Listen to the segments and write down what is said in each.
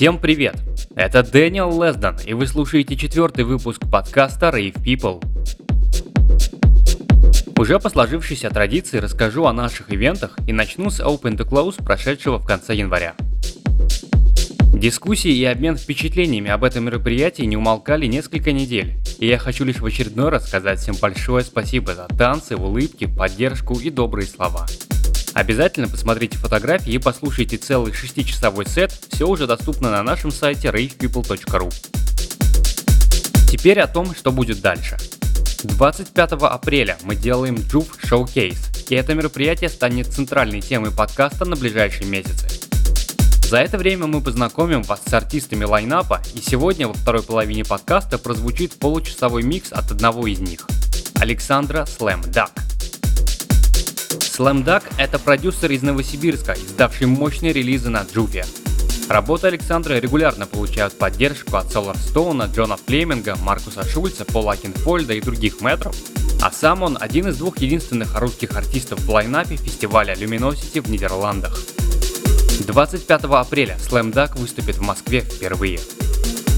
Всем привет! Это Дэниел Лесдон, и вы слушаете четвертый выпуск подкаста Rave People. Уже по сложившейся традиции расскажу о наших ивентах и начну с Open to Close, прошедшего в конце января. Дискуссии и обмен впечатлениями об этом мероприятии не умолкали несколько недель, и я хочу лишь в очередной раз сказать всем большое спасибо за танцы, улыбки, поддержку и добрые слова. Обязательно посмотрите фотографии и послушайте целый шестичасовой сет, все уже доступно на нашем сайте ravepeople.ru. Теперь о том, что будет дальше. 25 апреля мы делаем Juve Showcase, и это мероприятие станет центральной темой подкаста на ближайшие месяцы. За это время мы познакомим вас с артистами лайнапа, и сегодня во второй половине подкаста прозвучит получасовой микс от одного из них – Александра Слэм Дак. Slam Duck – это продюсер из Новосибирска, издавший мощные релизы на Джуфе. Работы Александра регулярно получают поддержку от Solar Stone, Джона Флеминга, Маркуса Шульца, Пола Кинфольда и других метров. А сам он один из двух единственных русских артистов в лайнапе фестиваля Luminosity в Нидерландах. 25 апреля Slam Duck выступит в Москве впервые.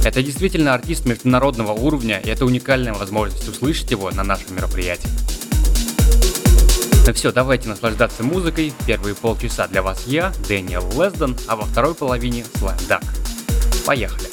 Это действительно артист международного уровня, и это уникальная возможность услышать его на нашем мероприятии. Ну все, давайте наслаждаться музыкой. Первые полчаса для вас я, Дэниел Лесдон, а во второй половине Слайм Дак. Поехали!